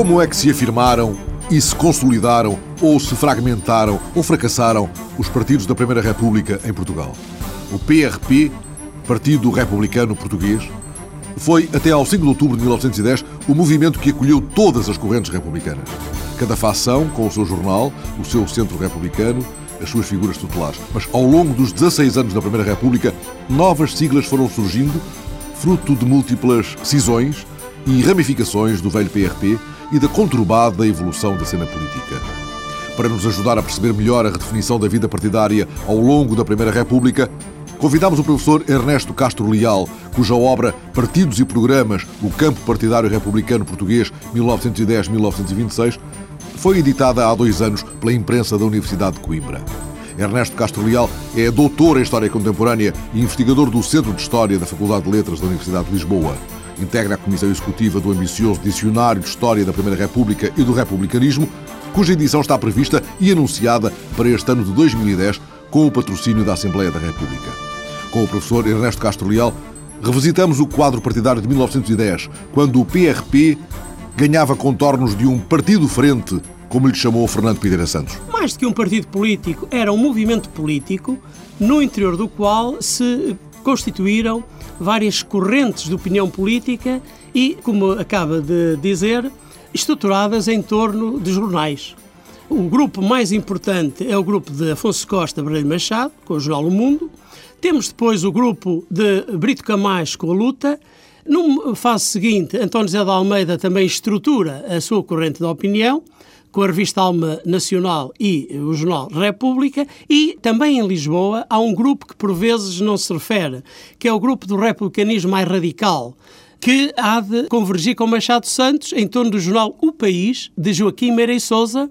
Como é que se afirmaram e se consolidaram ou se fragmentaram ou fracassaram os partidos da Primeira República em Portugal? O PRP, Partido Republicano Português, foi até ao 5 de outubro de 1910 o movimento que acolheu todas as correntes republicanas. Cada facção com o seu jornal, o seu centro republicano, as suas figuras tutelares. Mas ao longo dos 16 anos da Primeira República, novas siglas foram surgindo, fruto de múltiplas cisões e ramificações do velho PRP e da conturbada evolução da cena política. Para nos ajudar a perceber melhor a redefinição da vida partidária ao longo da Primeira República, convidamos o professor Ernesto Castro Leal, cuja obra Partidos e Programas, o Campo Partidário Republicano Português 1910-1926, foi editada há dois anos pela imprensa da Universidade de Coimbra. Ernesto Castro Leal é doutor em História Contemporânea e investigador do Centro de História da Faculdade de Letras da Universidade de Lisboa. Integra a Comissão Executiva do ambicioso Dicionário de História da Primeira República e do Republicanismo, cuja edição está prevista e anunciada para este ano de 2010 com o patrocínio da Assembleia da República. Com o professor Ernesto Castro Leal, revisitamos o quadro partidário de 1910, quando o PRP ganhava contornos de um partido-frente, como lhe chamou Fernando Pideira Santos. Mais do que um partido político, era um movimento político no interior do qual se constituíram várias correntes de opinião política e, como acaba de dizer, estruturadas em torno de jornais. O grupo mais importante é o grupo de Afonso Costa Breiro Machado, com o jornal O Mundo. Temos depois o grupo de Brito Camais com a Luta numa fase seguinte, António José de Almeida também estrutura a sua corrente de opinião, com a revista Alma Nacional e o jornal República, e também em Lisboa há um grupo que por vezes não se refere, que é o grupo do republicanismo mais radical, que há de convergir com Machado Santos em torno do jornal O País, de Joaquim Meira e Souza,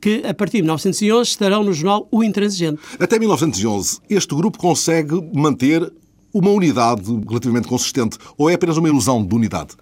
que a partir de 1911 estarão no jornal O Intransigente. Até 1911, este grupo consegue manter uma unidade relativamente consistente ou é apenas uma ilusão de unidade?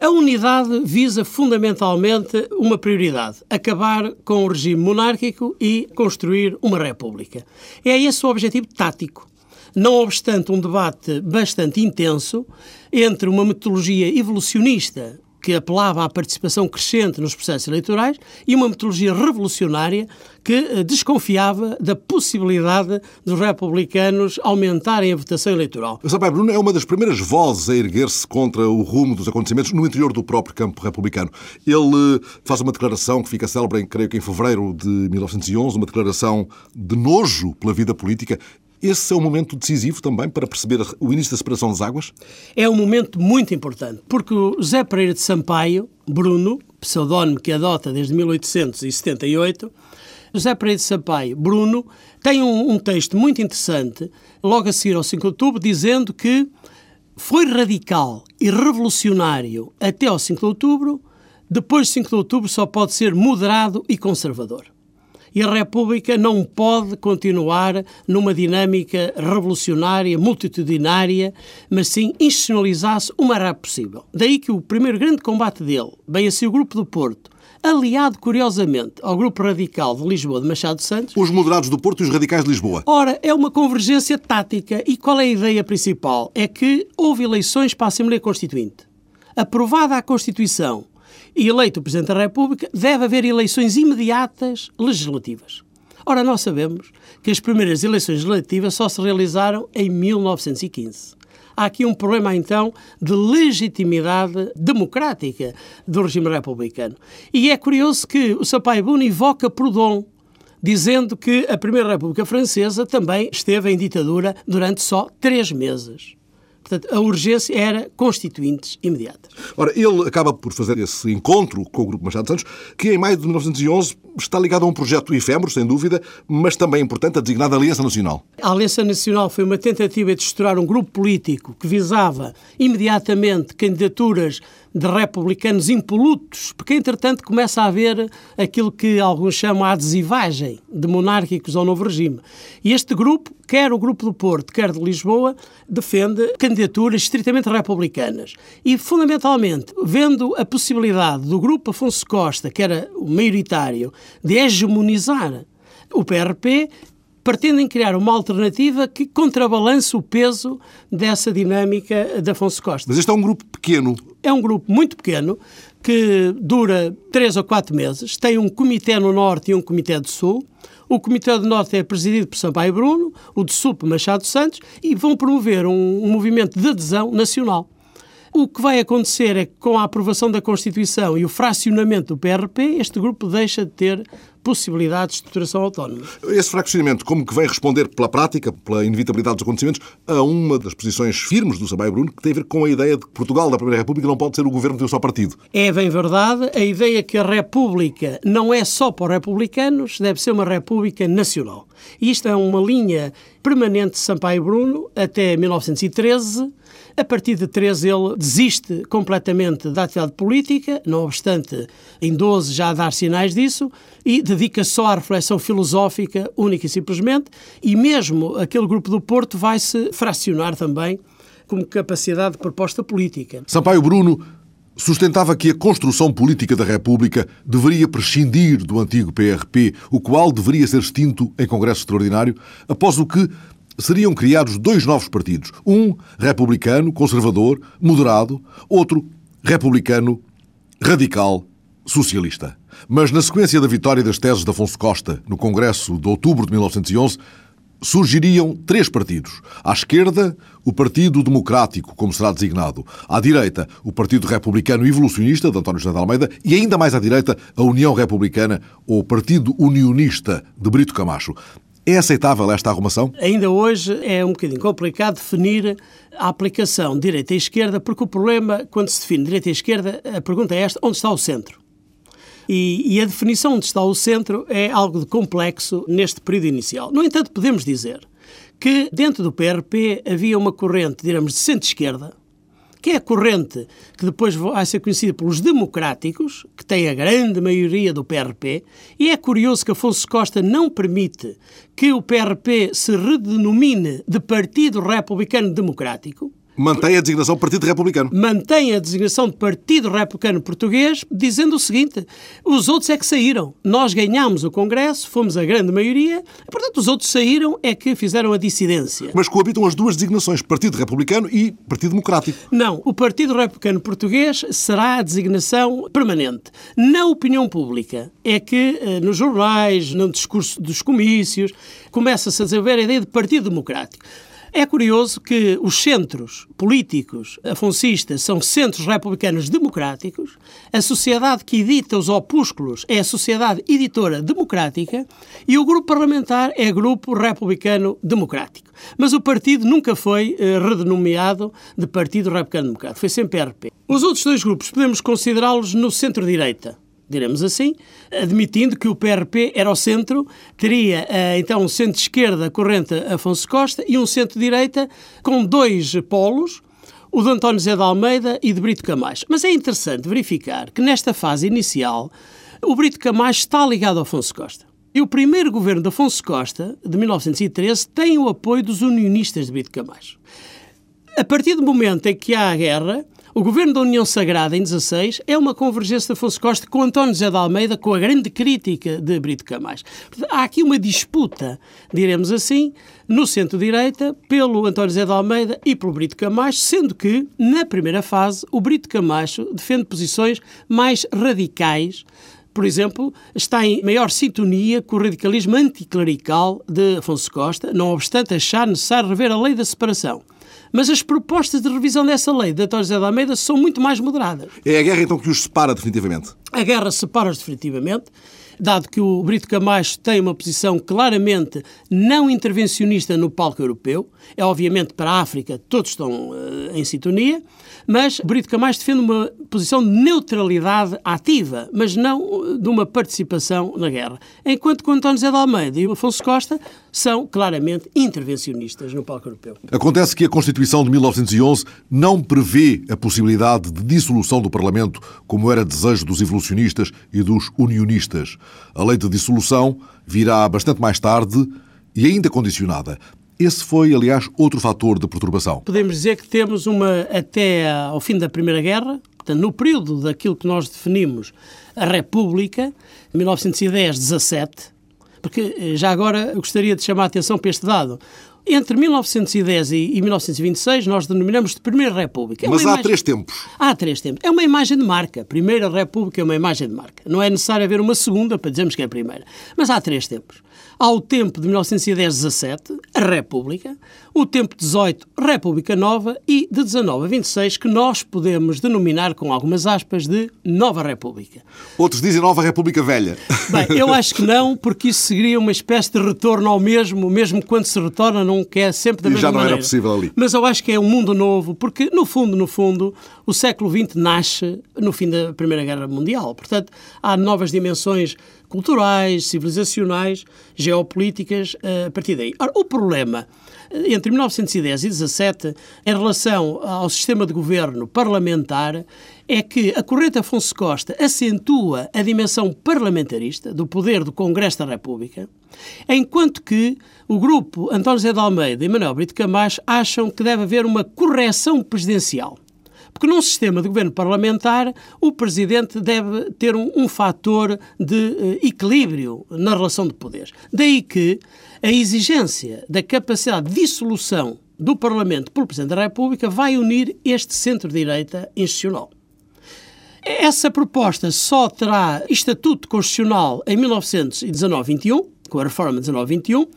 A unidade visa fundamentalmente uma prioridade: acabar com o regime monárquico e construir uma república. É esse o objetivo tático. Não obstante um debate bastante intenso entre uma metodologia evolucionista que apelava à participação crescente nos processos eleitorais e uma metodologia revolucionária que eh, desconfiava da possibilidade dos republicanos aumentarem a votação eleitoral. Sampaio Bruno é uma das primeiras vozes a erguer-se contra o rumo dos acontecimentos no interior do próprio campo republicano. Ele eh, faz uma declaração que fica célebre, creio que em fevereiro de 1911, uma declaração de nojo pela vida política esse é um momento decisivo também para perceber o início da separação das águas? É um momento muito importante, porque o José Pereira de Sampaio, Bruno, pseudónimo que adota desde 1878, José Pereira de Sampaio, Bruno, tem um, um texto muito interessante, logo a seguir ao 5 de outubro, dizendo que foi radical e revolucionário até ao 5 de outubro, depois de 5 de outubro só pode ser moderado e conservador e a República não pode continuar numa dinâmica revolucionária, multitudinária, mas sim institucionalizar-se o mais rápido possível. Daí que o primeiro grande combate dele, bem assim o Grupo do Porto, aliado, curiosamente, ao Grupo Radical de Lisboa de Machado Santos. Os moderados do Porto e os radicais de Lisboa. Ora, é uma convergência tática. E qual é a ideia principal? É que houve eleições para a Assembleia Constituinte. Aprovada a Constituição e eleito o Presidente da República, deve haver eleições imediatas legislativas. Ora, nós sabemos que as primeiras eleições legislativas só se realizaram em 1915. Há aqui um problema, então, de legitimidade democrática do regime republicano. E é curioso que o Sampaio Bruno evoca Proudhon, dizendo que a Primeira República Francesa também esteve em ditadura durante só três meses. Portanto, a urgência era constituintes imediatas. Ora, ele acaba por fazer esse encontro com o Grupo Machado Santos, que em maio de 1911 está ligado a um projeto efêmero, sem dúvida, mas também importante, a designada Aliança Nacional. A Aliança Nacional foi uma tentativa de estruturar um grupo político que visava imediatamente candidaturas de republicanos impolutos, porque entretanto começa a haver aquilo que alguns chamam a adesivagem de monárquicos ao novo regime. E este grupo, quer o Grupo do Porto, quer de Lisboa, defende candidaturas estritamente republicanas. E, fundamentalmente, vendo a possibilidade do Grupo Afonso Costa, que era o maioritário, de hegemonizar o PRP, pretendem criar uma alternativa que contrabalance o peso dessa dinâmica de Afonso Costa. Mas este é um grupo pequeno. É um grupo muito pequeno que dura três ou quatro meses, tem um comitê no Norte e um comitê do Sul. O Comitê do Norte é presidido por Sampaio Bruno, o do Sul por Machado Santos e vão promover um, um movimento de adesão nacional. O que vai acontecer é que, com a aprovação da Constituição e o fracionamento do PRP, este grupo deixa de ter possibilidade de estruturação autónoma. Esse fracionamento, como que vem responder pela prática, pela inevitabilidade dos acontecimentos, a uma das posições firmes do Sabai Bruno, que tem a ver com a ideia de que Portugal, da Primeira República, não pode ser o governo de um só partido. É bem verdade. A ideia que a República não é só para os republicanos, deve ser uma República nacional. E isto é uma linha permanente de Sampaio Bruno até 1913, a partir de 13 ele desiste completamente da atividade política, não obstante em 12 já dar sinais disso, e dedica só à reflexão filosófica única e simplesmente, e mesmo aquele grupo do Porto vai se fracionar também como capacidade de proposta política. Sampaio Bruno sustentava que a construção política da República deveria prescindir do antigo PRP, o qual deveria ser extinto em Congresso Extraordinário, após o que seriam criados dois novos partidos. Um republicano, conservador, moderado, outro republicano, radical, socialista. Mas na sequência da vitória das teses de Afonso Costa no Congresso de outubro de 1911, surgiriam três partidos. À esquerda, o Partido Democrático, como será designado. À direita, o Partido Republicano Evolucionista, de António José de Almeida. E ainda mais à direita, a União Republicana, ou Partido Unionista, de Brito Camacho. É aceitável esta arrumação? Ainda hoje é um bocadinho complicado definir a aplicação de direita e esquerda, porque o problema, quando se define direita e esquerda, a pergunta é esta: onde está o centro? E, e, a definição onde está o centro é algo de complexo neste período inicial. No entanto, podemos dizer que dentro do PRP havia uma corrente, diremos, de centro-esquerda, que é a corrente que depois vai ser conhecida pelos democráticos, que tem a grande maioria do PRP, e é curioso que Afonso Costa não permite que o PRP se redenomine de Partido Republicano Democrático, Mantém a designação Partido Republicano. Mantém a designação de Partido Republicano Português, dizendo o seguinte: os outros é que saíram. Nós ganhámos o Congresso, fomos a grande maioria, portanto, os outros saíram é que fizeram a dissidência. Mas coabitam as duas designações, Partido Republicano e Partido Democrático. Não, o Partido Republicano Português será a designação permanente. Na opinião pública, é que eh, nos jornais, no discurso dos comícios, começa-se a desenvolver a ideia de Partido Democrático. É curioso que os centros políticos afonsistas são centros republicanos democráticos, a sociedade que edita os opúsculos é a Sociedade Editora Democrática e o grupo parlamentar é Grupo Republicano Democrático. Mas o partido nunca foi eh, redenomeado de Partido Republicano Democrático, foi sempre RP. Os outros dois grupos podemos considerá-los no centro-direita diremos assim, admitindo que o PRP era o centro, teria eh, então um centro-esquerda corrente Afonso Costa e um centro-direita com dois polos, o de António Zé de Almeida e de Brito Camacho. Mas é interessante verificar que nesta fase inicial o Brito Camacho está ligado a Afonso Costa. E o primeiro governo de Afonso Costa, de 1913, tem o apoio dos unionistas de Brito Camacho. A partir do momento em que há a guerra, o governo da União Sagrada, em 16, é uma convergência de Afonso Costa com António José de Almeida, com a grande crítica de Brito Camacho. Há aqui uma disputa, diremos assim, no centro-direita, pelo António José de Almeida e pelo Brito Camacho, sendo que, na primeira fase, o Brito Camacho defende posições mais radicais por exemplo, está em maior sintonia com o radicalismo anticlerical de Afonso Costa, não obstante achar necessário rever a lei da separação. Mas as propostas de revisão dessa lei de António José de Almeida são muito mais moderadas. É a guerra então que os separa definitivamente? A guerra separa-os definitivamente dado que o Brito Camacho tem uma posição claramente não intervencionista no palco europeu, é obviamente para a África, todos estão uh, em sintonia, mas Brito Camacho defende uma posição de neutralidade ativa, mas não eh, de uma participação na guerra. Enquanto que António José de Almeida e o Afonso Costa são claramente intervencionistas no palco europeu. Acontece que a Constituição de 1911 não prevê a possibilidade de dissolução do Parlamento, como era desejo dos evolucionistas e dos unionistas. A lei de dissolução virá bastante mais tarde e ainda condicionada. Esse foi, aliás, outro fator de perturbação. Podemos dizer que temos uma, até ao fim da Primeira Guerra, portanto, no período daquilo que nós definimos a República, 1910-17, porque eh, já agora eu gostaria de chamar a atenção para este dado. Entre 1910 e 1926 nós denominamos de Primeira República. É Mas há imagem... três tempos. Há três tempos. É uma imagem de marca. Primeira República é uma imagem de marca. Não é necessário haver uma segunda para dizermos que é a primeira. Mas há três tempos. Há o tempo de 1910-17, a República, o tempo 18, República Nova, e de 19 a 26, que nós podemos denominar, com algumas aspas, de Nova República. Outros dizem Nova República Velha. Bem, eu acho que não, porque isso seria uma espécie de retorno ao mesmo, mesmo quando se retorna, não quer sempre da e mesma já não maneira. era possível ali. Mas eu acho que é um mundo novo, porque, no fundo, no fundo, o século XX nasce no fim da Primeira Guerra Mundial. Portanto, há novas dimensões culturais, civilizacionais, geopolíticas eh, a partir daí. Ora, o problema eh, entre 1910 e 17 em relação ao sistema de governo parlamentar é que a corrente Afonso Costa acentua a dimensão parlamentarista do poder do Congresso da República, enquanto que o grupo António José de Almeida e Manuel Brito Camacho acham que deve haver uma correção presidencial. Porque num sistema de governo parlamentar, o Presidente deve ter um, um fator de uh, equilíbrio na relação de poderes. Daí que a exigência da capacidade de dissolução do Parlamento pelo Presidente da República vai unir este centro-direita institucional. Essa proposta só terá estatuto constitucional em 1919-21, com a reforma 19-21,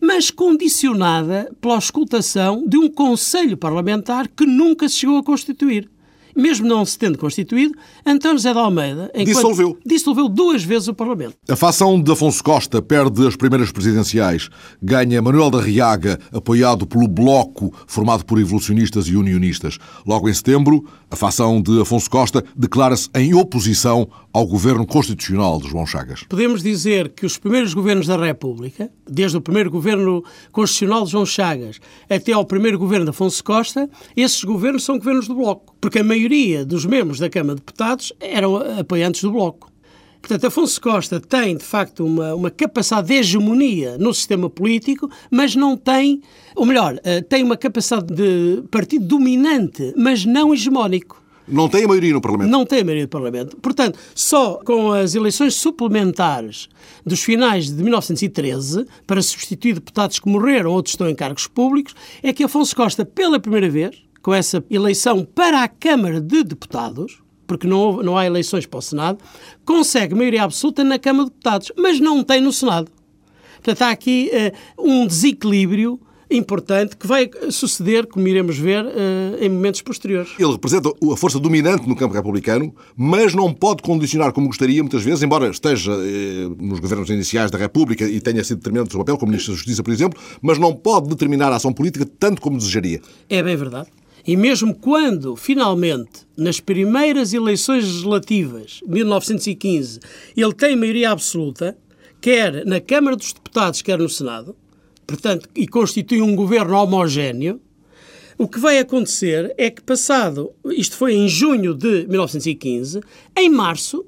mas condicionada pela auscultação de um Conselho Parlamentar que nunca se chegou a constituir mesmo não se tendo constituído, António José de Almeida dissolveu. dissolveu duas vezes o Parlamento. A facção de Afonso Costa perde as primeiras presidenciais, ganha Manuel da Riaga, apoiado pelo Bloco, formado por evolucionistas e unionistas. Logo em setembro, a facção de Afonso Costa declara-se em oposição ao governo constitucional de João Chagas. Podemos dizer que os primeiros governos da República, desde o primeiro governo constitucional de João Chagas até ao primeiro governo de Afonso Costa, esses governos são governos do Bloco, porque a maioria dos membros da Câmara de Deputados eram apoiantes do Bloco. Portanto, Afonso Costa tem, de facto, uma, uma capacidade de hegemonia no sistema político, mas não tem, ou melhor, eh, tem uma capacidade de partido dominante, mas não hegemónico. Não tem a maioria no Parlamento. Não tem a maioria do Parlamento. Portanto, só com as eleições suplementares dos finais de 1913, para substituir deputados que morreram ou estão em cargos públicos, é que Afonso Costa, pela primeira vez, com essa eleição para a Câmara de Deputados, porque não, não há eleições para o Senado, consegue maioria absoluta na Câmara de Deputados, mas não tem no Senado. Portanto, há aqui uh, um desequilíbrio importante que vai suceder, como iremos ver, eh, em momentos posteriores. Ele representa a força dominante no campo republicano, mas não pode condicionar como gostaria, muitas vezes, embora esteja eh, nos governos iniciais da República e tenha sido determinante o seu papel, como Ministro da Justiça, por exemplo, mas não pode determinar a ação política tanto como desejaria. É bem verdade. E mesmo quando, finalmente, nas primeiras eleições legislativas, 1915, ele tem maioria absoluta, quer na Câmara dos Deputados, quer no Senado, portanto, e constitui um governo homogéneo, o que vai acontecer é que, passado, isto foi em junho de 1915, em março,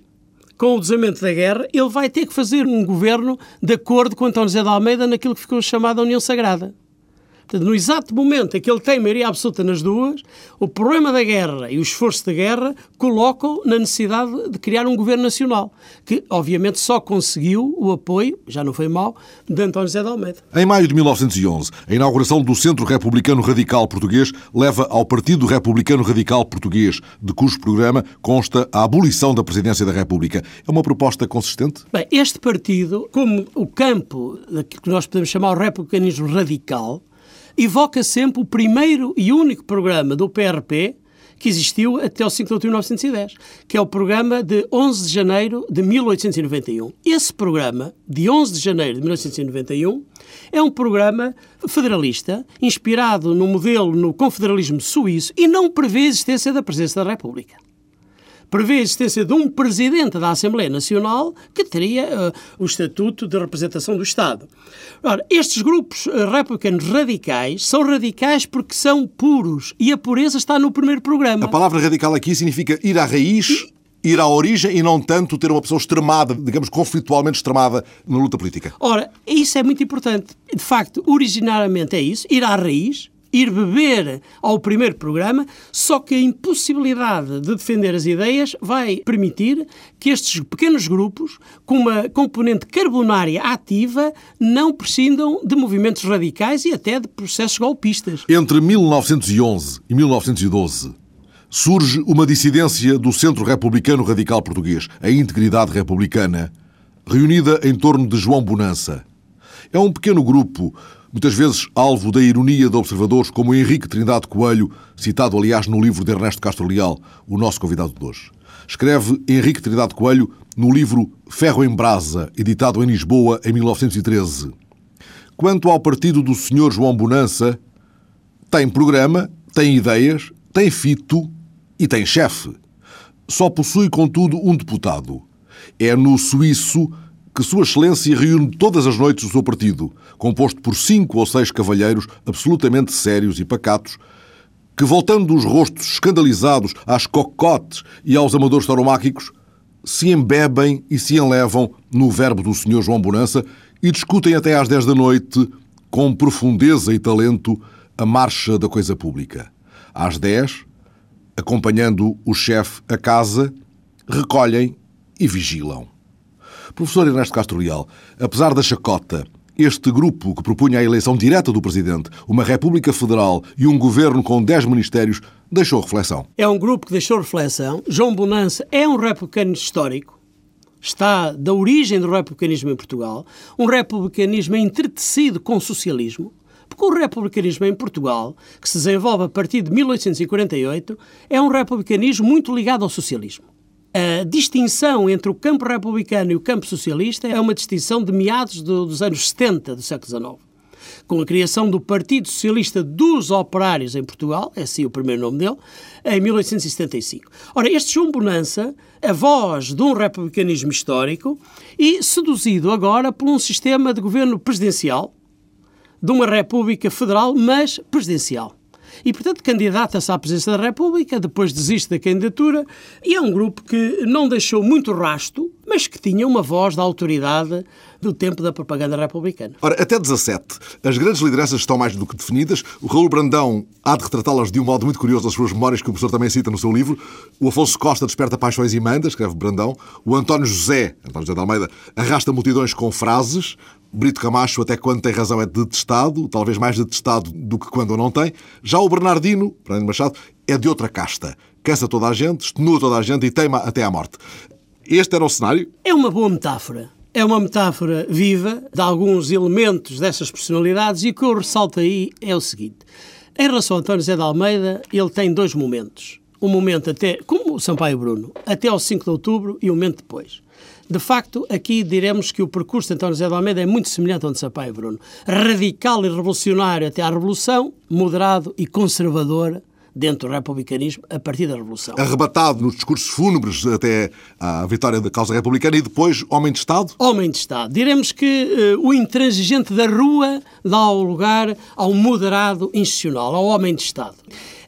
com o desamento da guerra, ele vai ter que fazer um governo de acordo com António José de Almeida naquilo que ficou chamado a União Sagrada no exato momento em que ele tem maioria absoluta nas duas, o problema da guerra e o esforço da guerra colocam na necessidade de criar um governo nacional, que obviamente só conseguiu o apoio, já não foi mau, de António José de Almeida. Em maio de 1911, a inauguração do Centro Republicano Radical Português leva ao Partido Republicano Radical Português, de cujo programa consta a abolição da presidência da República. É uma proposta consistente? Bem, este partido, como o campo que nós podemos chamar o republicanismo radical, evoca sempre o primeiro e único programa do PRP que existiu até o 5 de outubro de 1910, que é o programa de 11 de janeiro de 1891. Esse programa, de 11 de janeiro de 1891, é um programa federalista, inspirado no modelo no confederalismo suíço e não prevê a existência da presidência da República prevê a existência de um presidente da Assembleia Nacional que teria uh, o estatuto de representação do Estado. Ora, estes grupos uh, republicanos radicais são radicais porque são puros e a pureza está no primeiro programa. A palavra radical aqui significa ir à raiz. E ir à origem e não tanto ter uma pessoa extremada, digamos, conflitualmente extremada na luta política. Ora, isso é muito importante. De facto, originariamente é isso, ir à raiz, ir beber ao primeiro programa, só que a impossibilidade de defender as ideias vai permitir que estes pequenos grupos, com uma componente carbonária ativa, não prescindam de movimentos radicais e até de processos golpistas. Entre 1911 e 1912, surge uma dissidência do Centro Republicano Radical Português, a Integridade Republicana, reunida em torno de João Bonança. É um pequeno grupo muitas vezes alvo da ironia de observadores como Henrique Trindade Coelho, citado aliás no livro de Ernesto Castro Leal, o nosso convidado de hoje. Escreve Henrique Trindade Coelho no livro Ferro em Brasa, editado em Lisboa em 1913. Quanto ao partido do Sr. João Bonança, tem programa, tem ideias, tem fito e tem chefe. Só possui, contudo, um deputado. É no suíço que Sua Excelência reúne todas as noites o seu partido, composto por cinco ou seis cavalheiros absolutamente sérios e pacatos, que, voltando os rostos escandalizados às cocotes e aos amadores tauromáquicos, se embebem e se enlevam no verbo do Sr. João Bonança e discutem até às dez da noite, com profundeza e talento, a marcha da coisa pública. Às dez, acompanhando o chefe a casa, recolhem e vigilam. Professor Ernesto Castro Leal, apesar da chacota, este grupo que propunha a eleição direta do Presidente, uma República Federal e um governo com 10 ministérios, deixou reflexão. É um grupo que deixou reflexão. João Bonança é um republicano histórico. Está da origem do republicanismo em Portugal. Um republicanismo entretecido com socialismo. Porque o republicanismo em Portugal, que se desenvolve a partir de 1848, é um republicanismo muito ligado ao socialismo. A distinção entre o campo republicano e o campo socialista é uma distinção de meados do, dos anos 70 do século XIX. Com a criação do Partido Socialista dos Operários em Portugal, é assim o primeiro nome dele, em 1875. Ora, este João Bonança, a voz de um republicanismo histórico e seduzido agora por um sistema de governo presidencial, de uma república federal, mas presidencial e, portanto, candidata-se à presidência da República, depois desiste da candidatura e é um grupo que não deixou muito rasto, mas que tinha uma voz da autoridade do tempo da propaganda republicana. Ora, até 17, as grandes lideranças estão mais do que definidas. O Raul Brandão há de retratá-las de um modo muito curioso nas suas memórias, que o professor também cita no seu livro. O Afonso Costa desperta paixões e manda, escreve Brandão. O António José, António José de Almeida, arrasta multidões com frases. Brito Camacho, até quando tem razão, é detestado, talvez mais detestado do que quando não tem. Já o Bernardino, Fernando Machado, é de outra casta. Cansa toda a gente, extenua toda a gente e teima até à morte. Este era o cenário? É uma boa metáfora. É uma metáfora viva de alguns elementos dessas personalidades e o que eu ressalto aí é o seguinte. Em relação a António Zé de Almeida, ele tem dois momentos. Um momento até, como o Sampaio Bruno, até ao 5 de outubro e um momento depois. De facto, aqui diremos que o percurso de António José de Almeida é muito semelhante ao de Sampaio Bruno. Radical e revolucionário até à Revolução, moderado e conservador dentro do republicanismo a partir da Revolução. Arrebatado nos discursos fúnebres até à vitória da causa republicana e depois homem de Estado? Homem de Estado. Diremos que uh, o intransigente da rua dá o lugar ao moderado institucional, ao homem de Estado.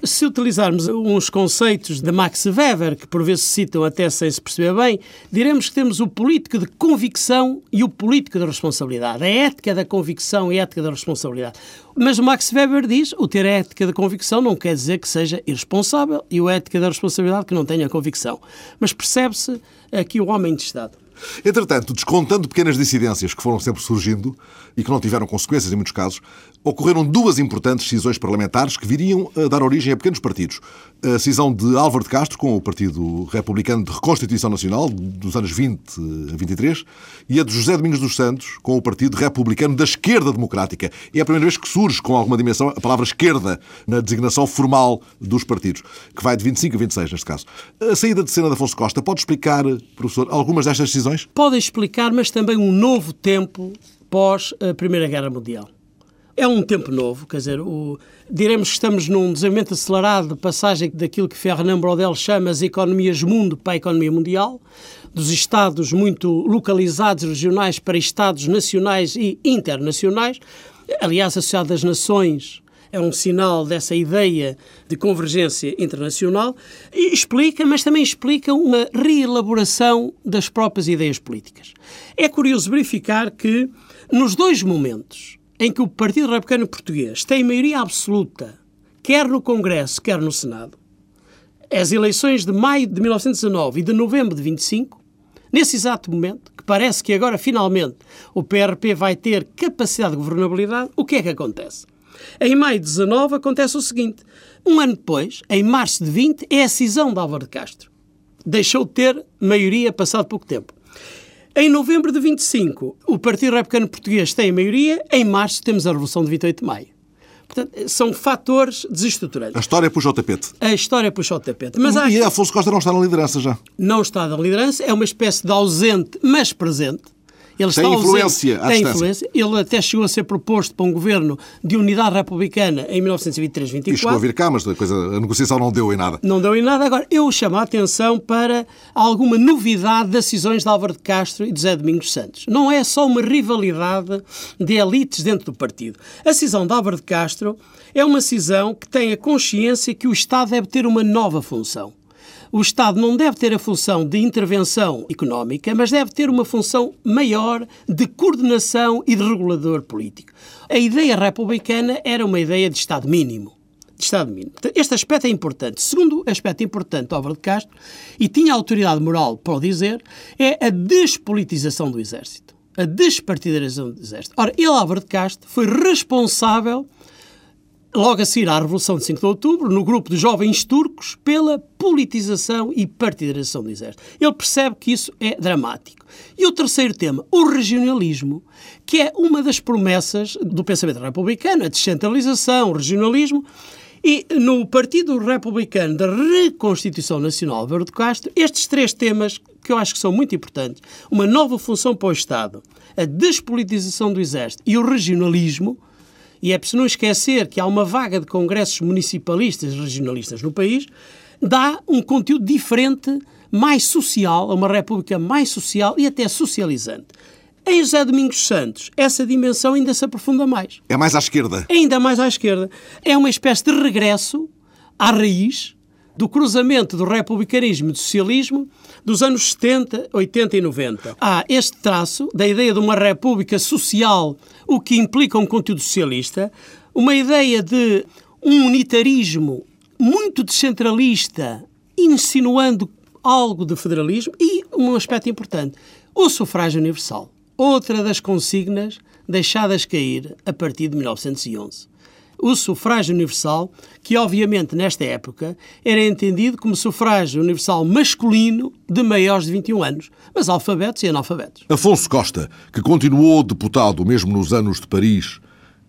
Se utilizarmos uns conceitos de Max Weber, que por vezes citam até sem se perceber bem, diremos que temos o político de convicção e o político de responsabilidade. A ética da convicção e a ética da responsabilidade. Mas o Max Weber diz o ter a ética da convicção não quer dizer que seja irresponsável e o ética da responsabilidade que não tenha convicção. Mas percebe-se aqui o homem de Estado. Entretanto, descontando pequenas dissidências que foram sempre surgindo e que não tiveram consequências em muitos casos, ocorreram duas importantes cisões parlamentares que viriam a dar origem a pequenos partidos. A cisão de Álvaro de Castro com o Partido Republicano de Reconstituição Nacional, dos anos 20 a 23, e a de José Domingos dos Santos com o Partido Republicano da Esquerda Democrática. É a primeira vez que surge com alguma dimensão a palavra esquerda na designação formal dos partidos, que vai de 25 a 26 neste caso. A saída de cena de Afonso Costa pode explicar, professor, algumas destas decisões? Pode explicar, mas também um novo tempo pós a Primeira Guerra Mundial. É um tempo novo, quer dizer, o, diremos que estamos num desenvolvimento acelerado de passagem daquilo que Fernand Brodel chama as economias mundo para a economia mundial, dos Estados muito localizados, regionais, para Estados nacionais e internacionais. Aliás, a Sociedade das Nações é um sinal dessa ideia de convergência internacional e explica, mas também explica uma reelaboração das próprias ideias políticas. É curioso verificar que, nos dois momentos em que o Partido Republicano Português tem maioria absoluta, quer no Congresso, quer no Senado, as eleições de maio de 1919 e de novembro de 25, nesse exato momento, que parece que agora finalmente o PRP vai ter capacidade de governabilidade, o que é que acontece? Em maio de 19 acontece o seguinte: um ano depois, em março de 20, é a cisão de Álvaro de Castro. Deixou de ter maioria passado pouco tempo. Em novembro de 25, o Partido Republicano Português tem a maioria, em março temos a Revolução de 28 de Maio. Portanto, são fatores desestruturantes. A história puxa o tapete. A história puxa o tapete. Mas há... E Afonso Costa não está na liderança já? Não está na liderança, é uma espécie de ausente, mas presente. Ele tem influência ausente, tem influência. Ele até chegou a ser proposto para um governo de unidade republicana em 1923-24. E chegou a vir cá, mas a, coisa, a negociação não deu em nada. Não deu em nada. Agora, eu chamo a atenção para alguma novidade das decisões de Álvaro de Castro e de Zé Domingos Santos. Não é só uma rivalidade de elites dentro do partido. A cisão de Álvaro de Castro é uma cisão que tem a consciência que o Estado deve ter uma nova função o Estado não deve ter a função de intervenção económica, mas deve ter uma função maior de coordenação e de regulador político. A ideia republicana era uma ideia de Estado mínimo. De Estado mínimo. Este aspecto é importante. Segundo aspecto importante Álvaro de Castro, e tinha autoridade moral para o dizer, é a despolitização do Exército. A despartidarização do Exército. Ora, ele, Álvaro de Castro, foi responsável logo a seguir à Revolução de 5 de Outubro, no grupo de jovens turcos, pela politização e partidarização do exército. Ele percebe que isso é dramático. E o terceiro tema, o regionalismo, que é uma das promessas do pensamento republicano, a descentralização, o regionalismo, e no Partido Republicano da Reconstituição Nacional, Álvaro de Castro, estes três temas que eu acho que são muito importantes, uma nova função para o Estado, a despolitização do Exército e o regionalismo, e é preciso não esquecer que há uma vaga de congressos municipalistas e regionalistas no país, dá um conteúdo diferente, mais social, a uma república mais social e até socializante. Em José Domingos Santos, essa dimensão ainda se aprofunda mais. É mais à esquerda. Ainda mais à esquerda. É uma espécie de regresso à raiz do cruzamento do republicanismo e do socialismo dos anos 70, 80 e 90. Há este traço da ideia de uma república social, o que implica um conteúdo socialista, uma ideia de um unitarismo muito descentralista, insinuando algo de federalismo e um aspecto importante, o sufrágio universal. Outra das consignas deixadas cair a partir de 1911 o sufrágio universal, que obviamente nesta época era entendido como sufrágio universal masculino de maiores de 21 anos, mas alfabetos e analfabetos. Afonso Costa, que continuou deputado mesmo nos anos de Paris,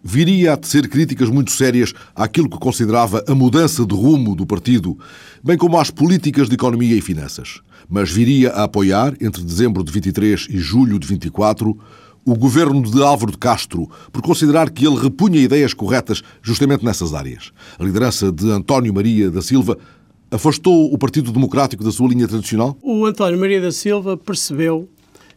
viria a tecer críticas muito sérias àquilo que considerava a mudança de rumo do partido, bem como às políticas de economia e finanças. Mas viria a apoiar, entre dezembro de 23 e julho de 24, o governo de Álvaro de Castro por considerar que ele repunha ideias corretas justamente nessas áreas. A liderança de António Maria da Silva afastou o Partido Democrático da sua linha tradicional? O António Maria da Silva percebeu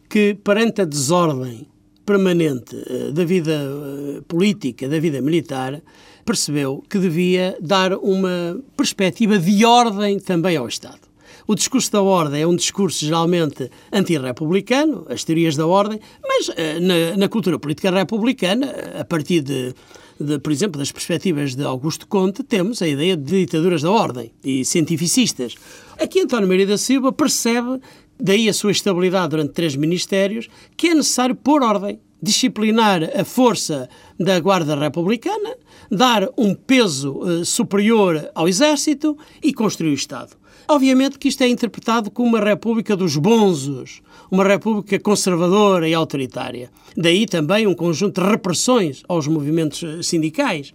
que, perante a desordem permanente eh, da vida eh, política, da vida militar, percebeu que devia dar uma perspectiva de ordem também ao Estado. O discurso da ordem é um discurso geralmente antirrepublicano, as teorias da ordem, mas eh, na, na cultura política republicana, a partir de, de, por exemplo, das perspectivas de Augusto Conte, temos a ideia de ditaduras da ordem e cientificistas. Aqui António Maria da Silva percebe, daí a sua estabilidade durante três ministérios, que é necessário pôr ordem, disciplinar a força da Guarda Republicana, dar um peso uh, superior ao Exército e construir o Estado. Obviamente que isto é interpretado como uma república dos bonzos, uma república conservadora e autoritária. Daí também um conjunto de repressões aos movimentos sindicais.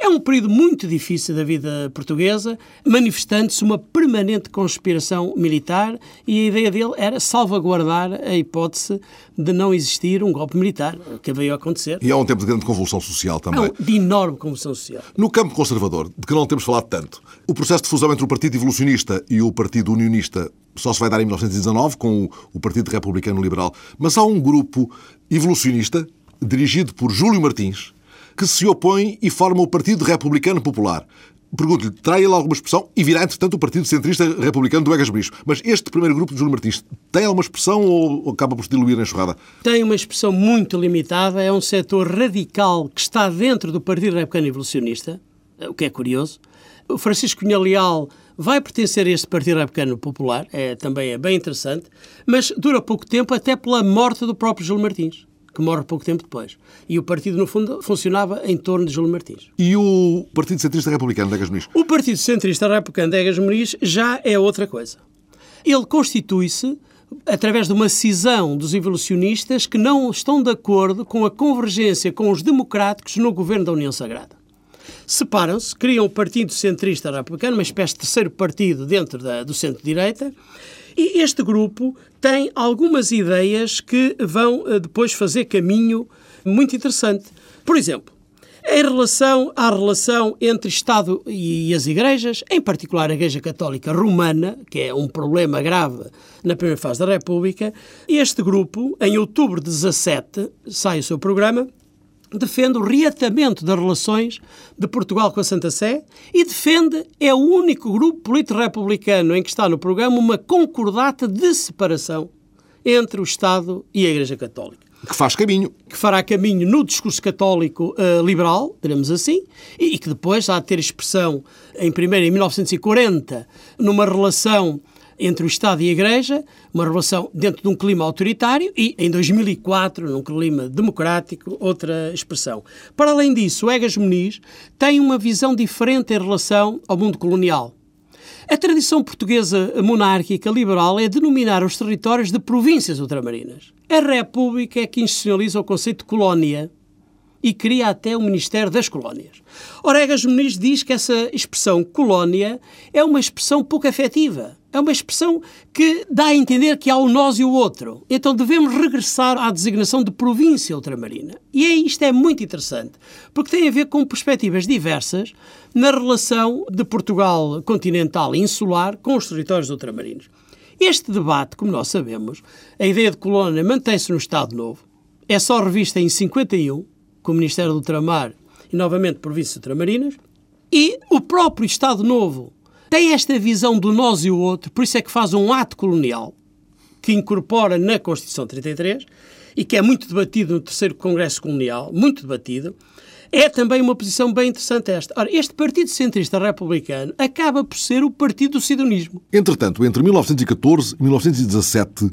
É um período muito difícil da vida portuguesa, manifestando-se uma permanente conspiração militar e a ideia dele era salvaguardar a hipótese de não existir um golpe militar, que veio a acontecer. E há um tempo de grande convulsão social também. Não, de enorme convulsão social. No campo conservador, de que não temos falado tanto, o processo de fusão entre o Partido Evolucionista e o Partido Unionista só se vai dar em 1919, com o Partido Republicano Liberal. Mas há um grupo evolucionista, dirigido por Júlio Martins, que se opõe e forma o Partido Republicano Popular. Pergunto-lhe, trai ele alguma expressão e virá, entretanto, o Partido Centrista Republicano do Egas Bricho. Mas este primeiro grupo de Júlio Martins tem alguma expressão ou acaba por se diluir na enxurrada? Tem uma expressão muito limitada. É um setor radical que está dentro do Partido Republicano Evolucionista, o que é curioso. O Francisco Cunha Leal vai pertencer a este Partido Republicano Popular, é, também é bem interessante, mas dura pouco tempo até pela morte do próprio Júlio Martins que morre pouco tempo depois. E o partido, no fundo, funcionava em torno de Júlio Martins. E o Partido Centrista Republicano de Egas Muniz? O Partido Centrista Republicano de Egas Muniz já é outra coisa. Ele constitui-se através de uma cisão dos evolucionistas que não estão de acordo com a convergência com os democráticos no governo da União Sagrada. Separam-se, criam o Partido Centrista Republicano, uma espécie de terceiro partido dentro da, do centro-direita, e este grupo tem algumas ideias que vão eh, depois fazer caminho muito interessante. Por exemplo, em relação à relação entre Estado e as igrejas, em particular a Igreja Católica Romana, que é um problema grave na primeira fase da República, este grupo, em outubro de 17, sai o seu programa defende o reatamento das relações de Portugal com a Santa Sé e defende, é o único grupo político republicano em que está no programa, uma concordata de separação entre o Estado e a Igreja Católica. Que faz caminho. Que fará caminho no discurso católico uh, liberal, diremos assim, e, e, que depois há de ter expressão, em primeiro, em 1940, numa relação entre o Estado e a Igreja, uma relação dentro de um clima autoritário e, em 2004, num clima democrático, outra expressão. Para além disso, o Egas Muniz tem uma visão diferente em relação ao mundo colonial. A tradição portuguesa monárquica liberal é denominar os territórios de províncias ultramarinas. A República é que institucionaliza o conceito de colónia e cria até o Ministério das Colónias. Oregas Muniz diz que essa expressão colónia é uma expressão pouco afetiva. É uma expressão que dá a entender que há o nós e o outro. Então devemos regressar à designação de província ultramarina. E é, isto é muito interessante, porque tem a ver com perspectivas diversas na relação de Portugal continental e insular com os territórios ultramarinos. Este debate, como nós sabemos, a ideia de colónia mantém-se no Estado Novo, é só revista em 51, com o Ministério do Ultramar e novamente províncias ultramarinas, e o próprio Estado Novo tem esta visão do nós e o outro, por isso é que faz um ato colonial que incorpora na Constituição 33 e que é muito debatido no terceiro Congresso Colonial, muito debatido, é também uma posição bem interessante esta. Ora, este Partido Centrista Republicano acaba por ser o partido do sidonismo. Entretanto, entre 1914 e 1917,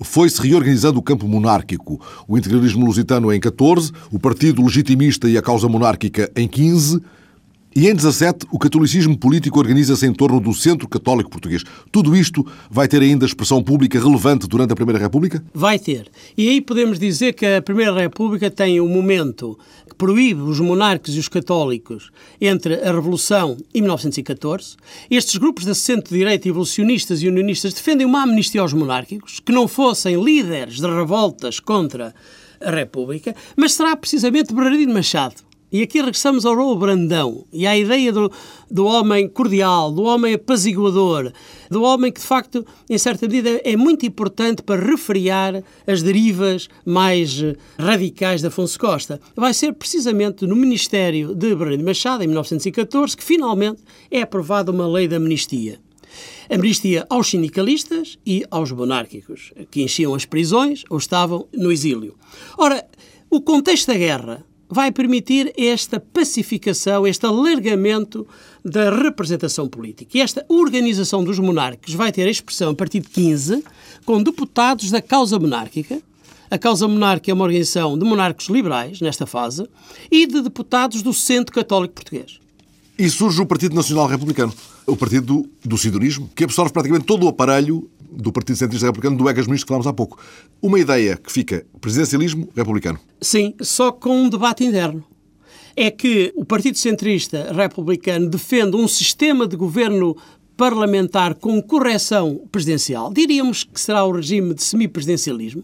foi-se reorganizando o campo monárquico. O integralismo lusitano em 14, o Partido Legitimista e a causa monárquica em 15 e em 17, o catolicismo político organiza-se em torno do centro católico português. Tudo isto vai ter ainda expressão pública relevante durante a Primeira República? Vai ter. E aí podemos dizer que a Primeira República tem um momento que proíbe os monarcas e os católicos entre a Revolução e 1914. Estes grupos de centro-direita, evolucionistas e unionistas, defendem uma amnistia aos monárquicos, que não fossem líderes de revoltas contra a República, mas será precisamente Bernardino Machado e aqui regressamos ao Raul Brandão e à ideia do, do homem cordial, do homem apaziguador, do homem que, de facto, em certa medida, é muito importante para refriar as derivas mais radicais de Afonso Costa. Vai ser precisamente no Ministério de Bernardo Machado, em 1914, que finalmente é aprovada uma lei de amnistia. Amnistia aos sindicalistas e aos monárquicos, que enchiam as prisões ou estavam no exílio. Ora, o contexto da guerra vai permitir esta pacificação, este alargamento da representação política. E esta organização dos monarcas vai ter a expressão a partir de 15, com deputados da causa monárquica. A causa monárquica é uma organização de monarcos liberais, nesta fase, e de deputados do Centro Católico Português. E surge o Partido Nacional Republicano, o partido do, do sidonismo, que absorve praticamente todo o aparelho do Partido Centrista Republicano, do Egas Muniz, que falámos há pouco. Uma ideia que fica presidencialismo republicano. Sim, só com um debate interno. É que o Partido Centrista Republicano defende um sistema de governo parlamentar com correção presidencial. Diríamos que será o regime de semipresidencialismo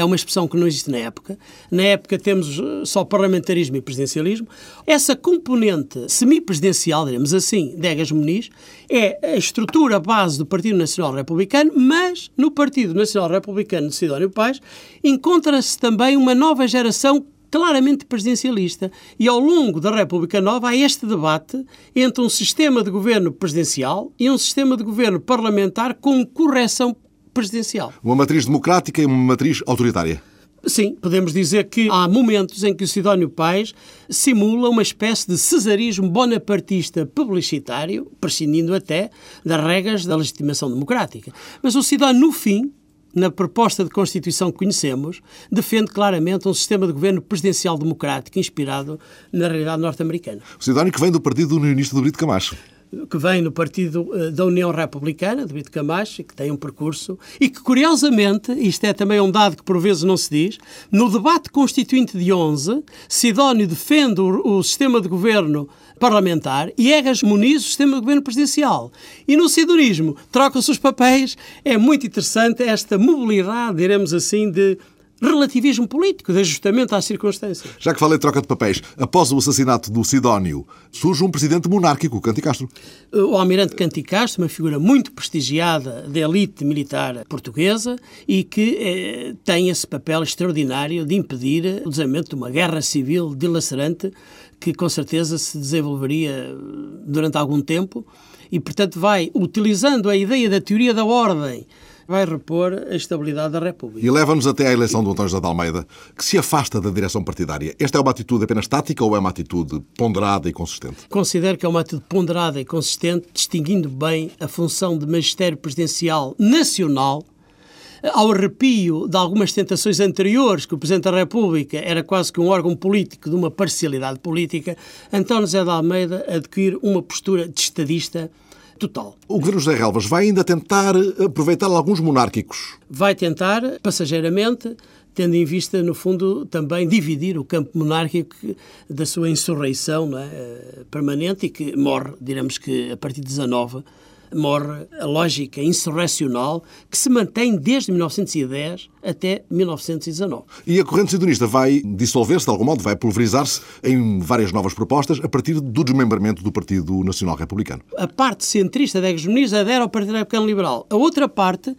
é uma expressão que não existe na época. Na época temos eh, só parlamentarismo e presidencialismo. Essa componente semipresidencial, diremos assim, de Egas Muniz, é a estrutura base do Partido Nacional Republicano, mas no Partido Nacional Republicano de Sidónio Paz encontra-se também uma nova geração claramente presidencialista. E ao longo da República Nova há este debate entre um sistema de governo presidencial e um sistema de governo parlamentar com correção presidencial. Uma matriz democrática e uma matriz autoritária. Sim, podemos dizer que há momentos em que o Sidónio Pais simula uma espécie de cesarismo bonapartista publicitário, prescindindo até das regras da legitimação democrática. Mas o Sidónio, no fim, na proposta de Constituição que conhecemos, defende claramente um sistema de governo presidencial democrático inspirado na realidade norte-americana. O Sidónio que vem do Partido Unionista do Brito Camacho que vem no Partido eh, da União Republicana, de Brito Camacho, que tem um percurso, e que, curiosamente, isto é também um dado que por vezes não se diz, no debate constituinte de 11, Sidónio defende o, o sistema de governo parlamentar e Egas Muniz o sistema de governo presidencial. E no sidonismo trocam-se os papéis. É muito interessante esta mobilidade, diremos assim, de relativismo político, de ajustamento às circunstâncias. Já que falei de troca de papéis, após o assassinato do Sidónio, surge um presidente monárquico, Canti Castro. O almirante Canti Castro, uma figura muito prestigiada da elite militar portuguesa e que eh, tem esse papel extraordinário de impedir o desenvolvimento de uma guerra civil dilacerante que com certeza se desenvolveria durante algum tempo e, portanto, vai utilizando a ideia da teoria da ordem vai repor a estabilidade da República. E leva-nos até à eleição do António José de Almeida, que se afasta da direção partidária. Esta é uma atitude apenas tática ou é uma atitude ponderada e consistente? Considero que é uma atitude ponderada e consistente, distinguindo bem a função de magistério presidencial nacional ao arrepio de algumas tentações anteriores, que o Presidente da República era quase que um órgão político de uma parcialidade política, António José de Almeida adquire uma postura de estadista total. O governo José Relvas vai ainda tentar aproveitar alguns monárquicos? Vai tentar, passageiramente, tendo em vista, no fundo, também dividir o campo monárquico da sua insurreição é, eh, permanente e que morre, diremos que a partir de 19 morre a lógica insurrecional que se mantém desde 1910 até 1919. E a corrente cidonista vai dissolver-se de algum modo, vai pulverizar-se em várias novas propostas a partir do desmembramento do Partido Nacional Republicano. A parte centrista da Ex-Muniz adere ao Partido Republicano Liberal. A outra parte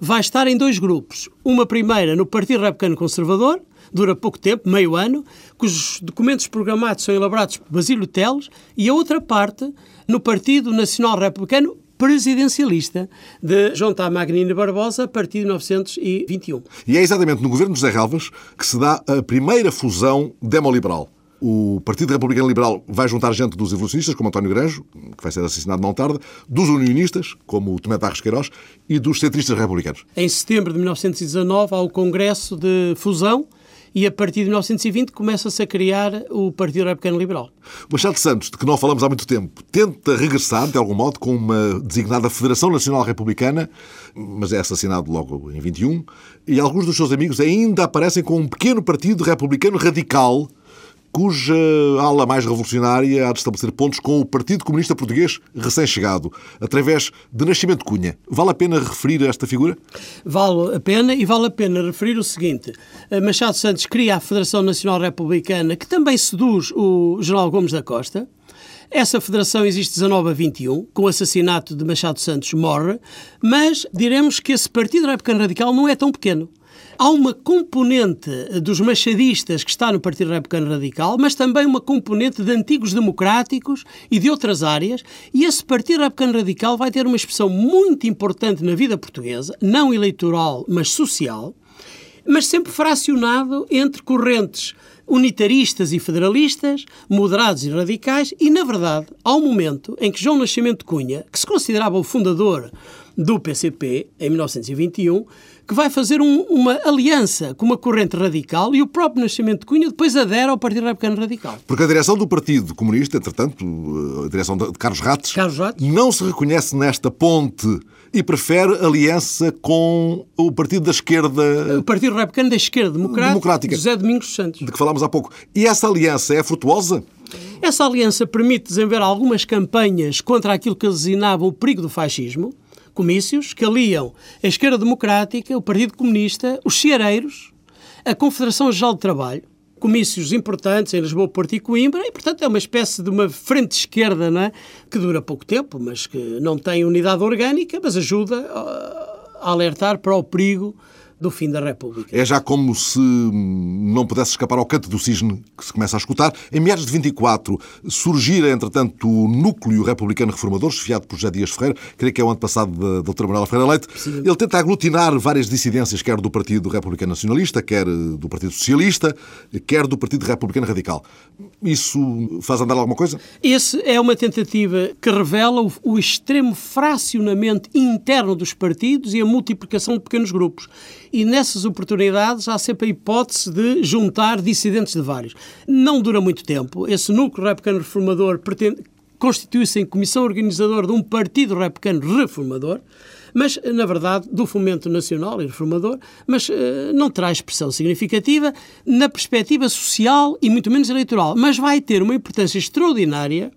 vai estar em dois grupos. Uma primeira no Partido Republicano Conservador, dura pouco tempo, meio ano, cujos documentos programados são elaborados por Basílio Teles, e a outra parte no Partido Nacional Republicano presidencialista de João Tá Magnini Barbosa a partir de 1921. E é exatamente no governo de José Relvas que se dá a primeira fusão demoliberal. O Partido Republicano Liberal vai juntar gente dos evolucionistas, como António Granjo, que vai ser assassinado não tarde, dos unionistas, como o Tomé Barros Queiroz, e dos centristas republicanos. Em setembro de 1919 há o Congresso de Fusão, e a partir de 1920 começa-se a criar o Partido Republicano Liberal. Machado Santos, de que não falamos há muito tempo, tenta regressar, de algum modo, com uma designada Federação Nacional Republicana, mas é assassinado logo em 21, e alguns dos seus amigos ainda aparecem com um pequeno partido republicano radical cuja ala mais revolucionária há de estabelecer pontos com o Partido Comunista Português recém-chegado, através de Nascimento Cunha. Vale a pena referir esta figura? Vale a pena e vale a pena referir o seguinte. Machado Santos cria a Federação Nacional Republicana, que também seduz o General Gomes da Costa, essa federação existe 19 a 21, com o assassinato de Machado Santos morre, mas diremos que esse Partido Republicano Radical não é tão pequeno. Há uma componente dos machadistas que está no Partido Republicano Radical, mas também uma componente de antigos democráticos e de outras áreas, e esse Partido Republicano Radical vai ter uma expressão muito importante na vida portuguesa, não eleitoral, mas social, mas sempre fracionado entre correntes unitaristas e federalistas, moderados e radicais, e, na verdade, há um momento em que João Nascimento Cunha, que se considerava o fundador do PCP, em 1921, que vai fazer um, uma aliança com uma corrente radical e o próprio Nascimento de Cunha depois adere ao Partido Republicano Radical. Porque a direção do Partido Comunista, entretanto, a direção de Carlos Rates, Carlos Rates. não se reconhece nesta ponte e prefere aliança com o Partido da Esquerda... O Partido Republicano da Esquerda Democrática, Democrática José Domingos Santos. De que falámos há pouco. E essa aliança é frutuosa? Essa aliança permite desenvolver algumas campanhas contra aquilo que eles designavam o perigo do fascismo, comícios que aliam a esquerda democrática, o Partido Comunista, os ceareiros, a Confederação Geral de Trabalho, comícios importantes em Lisboa, Porto e Coimbra, e, portanto, é uma espécie de uma frente esquerda não é? que dura pouco tempo, mas que não tem unidade orgânica, mas ajuda a alertar para o perigo do fim da República. É já como se não pudesse escapar ao canto do cisne que se começa a escutar. Em meados de 24 surgira, entretanto, o núcleo republicano reformador, chefiado por José Dias Ferreira, creio que é o ano passado da doutora Manuela Ferreira Leite. Sim. Ele tenta aglutinar várias dissidências, quer do Partido Republicano Nacionalista, quer do Partido Socialista, quer do Partido Republicano Radical. Isso faz andar alguma coisa? Esse é uma tentativa que revela o, o extremo fracionamento interno dos partidos e a multiplicação de pequenos grupos e nessas oportunidades há sempre a hipótese de juntar dissidentes de vários. Não dura muito tempo. Esse núcleo republicano reformador constitui-se em comissão organizadora de um partido republicano reformador, mas, na verdade, do fomento nacional e reformador, mas uh, não terá expressão significativa na perspectiva social e muito menos eleitoral, mas vai ter uma importância extraordinária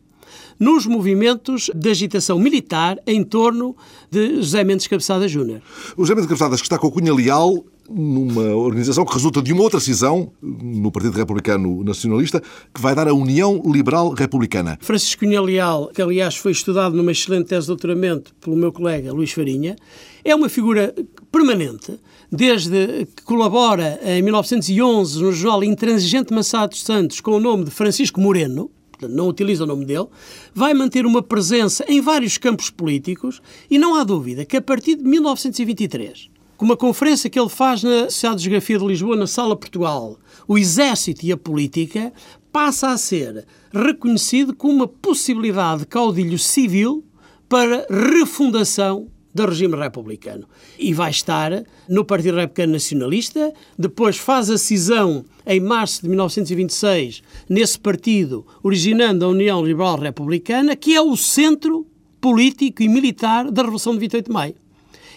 nos movimentos de agitação militar em torno de José Mendes Cabeçada Júnior. O José Mendes Cabeçadas, que está com a Cunha Leal numa organização que resulta de uma outra cisão no Partido Republicano Nacionalista, que vai dar a União Liberal Republicana. Francisco Cunha Leal, que aliás foi estudado numa excelente tese de doutoramento pelo meu colega Luís Farinha, é uma figura permanente, desde que colabora em 1911 no jornal Intransigente Massado Santos com o nome de Francisco Moreno, não utiliza o nome dele, vai manter uma presença em vários campos políticos e não há dúvida que a partir de 1923, com uma conferência que ele faz na Sociedade de Geografia de Lisboa, na Sala Portugal, o Exército e a Política, passa a ser reconhecido como uma possibilidade de caudilho civil para refundação do regime republicano. E vai estar no Partido Republicano Nacionalista, depois faz a cisão em março de 1926 nesse partido, originando a União Liberal Republicana, que é o centro político e militar da Revolução de 28 de Maio.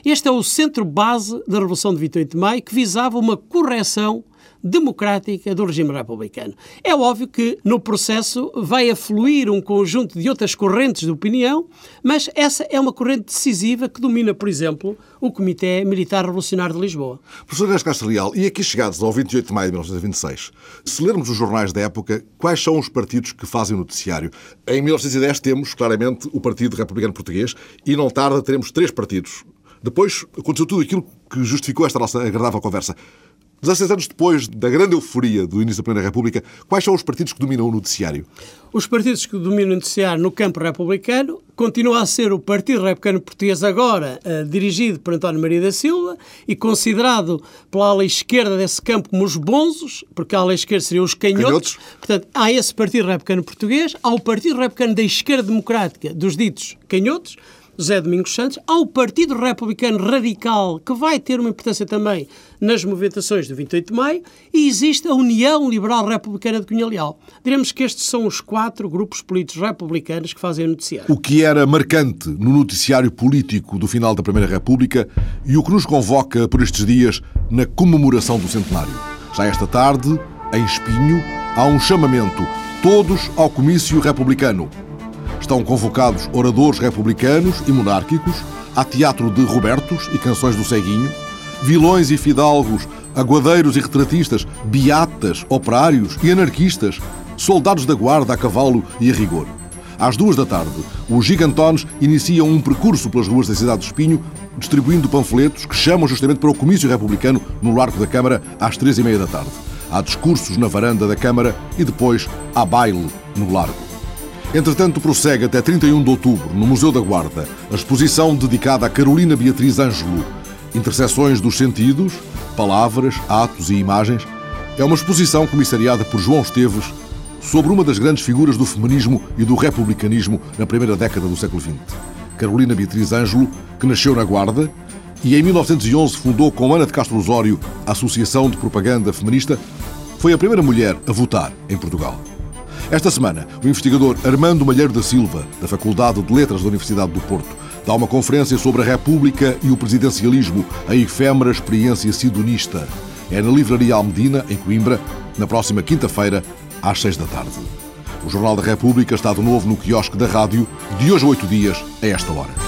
Este é o centro base da Revolução de 28 de Maio, que visava uma correção democrática do regime republicano. É óbvio que no processo vai afluir um conjunto de outras correntes de opinião, mas essa é uma corrente decisiva que domina, por exemplo, o Comitê Militar Revolucionário de Lisboa. Professor Inês Castro Leal, e aqui chegados ao 28 de maio de 1926, se lermos os jornais da época, quais são os partidos que fazem o noticiário? Em 1910 temos, claramente, o Partido Republicano Português e não tarda teremos três partidos. Depois aconteceu tudo aquilo que justificou esta nossa agradável conversa. 16 anos depois da grande euforia do início da Primeira República, quais são os partidos que dominam o noticiário? Os partidos que dominam o noticiário no campo republicano continua a ser o Partido Republicano Português, agora uh, dirigido por António Maria da Silva e considerado pela ala esquerda desse campo como os bonzos, porque a ala esquerda seriam os canhotos. canhotos. Portanto, há esse Partido Republicano Português, há o Partido Republicano da Esquerda Democrática, dos ditos canhotos, José Domingos Santos, ao Partido Republicano Radical, que vai ter uma importância também nas movimentações do 28 de maio, e existe a União Liberal Republicana de Cunha Leal. Diremos que estes são os quatro grupos políticos republicanos que fazem o noticiário. O que era marcante no noticiário político do final da Primeira República e o que nos convoca por estes dias na comemoração do centenário. Já esta tarde, em Espinho, há um chamamento, todos ao comício republicano. Estão convocados oradores republicanos e monárquicos, há teatro de Robertos e canções do Ceguinho, vilões e fidalgos, aguadeiros e retratistas, beatas, operários e anarquistas, soldados da guarda a cavalo e a rigor. Às duas da tarde, os gigantones iniciam um percurso pelas ruas da cidade de Espinho, distribuindo panfletos que chamam justamente para o comício republicano no Largo da Câmara às três e meia da tarde. Há discursos na varanda da Câmara e depois há baile no Largo. Entretanto, prossegue até 31 de outubro, no Museu da Guarda, a exposição dedicada a Carolina Beatriz Ângelo. Interseções dos sentidos, palavras, atos e imagens. É uma exposição comissariada por João Esteves sobre uma das grandes figuras do feminismo e do republicanismo na primeira década do século XX. Carolina Beatriz Ângelo, que nasceu na Guarda e em 1911 fundou com Ana de Castro Osório a Associação de Propaganda Feminista, foi a primeira mulher a votar em Portugal. Esta semana, o investigador Armando Malheiro da Silva, da Faculdade de Letras da Universidade do Porto, dá uma conferência sobre a República e o presidencialismo, a efêmera experiência sidonista. É na Livraria Almedina, em Coimbra, na próxima quinta-feira, às seis da tarde. O Jornal da República está de novo no quiosque da rádio, de hoje a oito dias, a esta hora.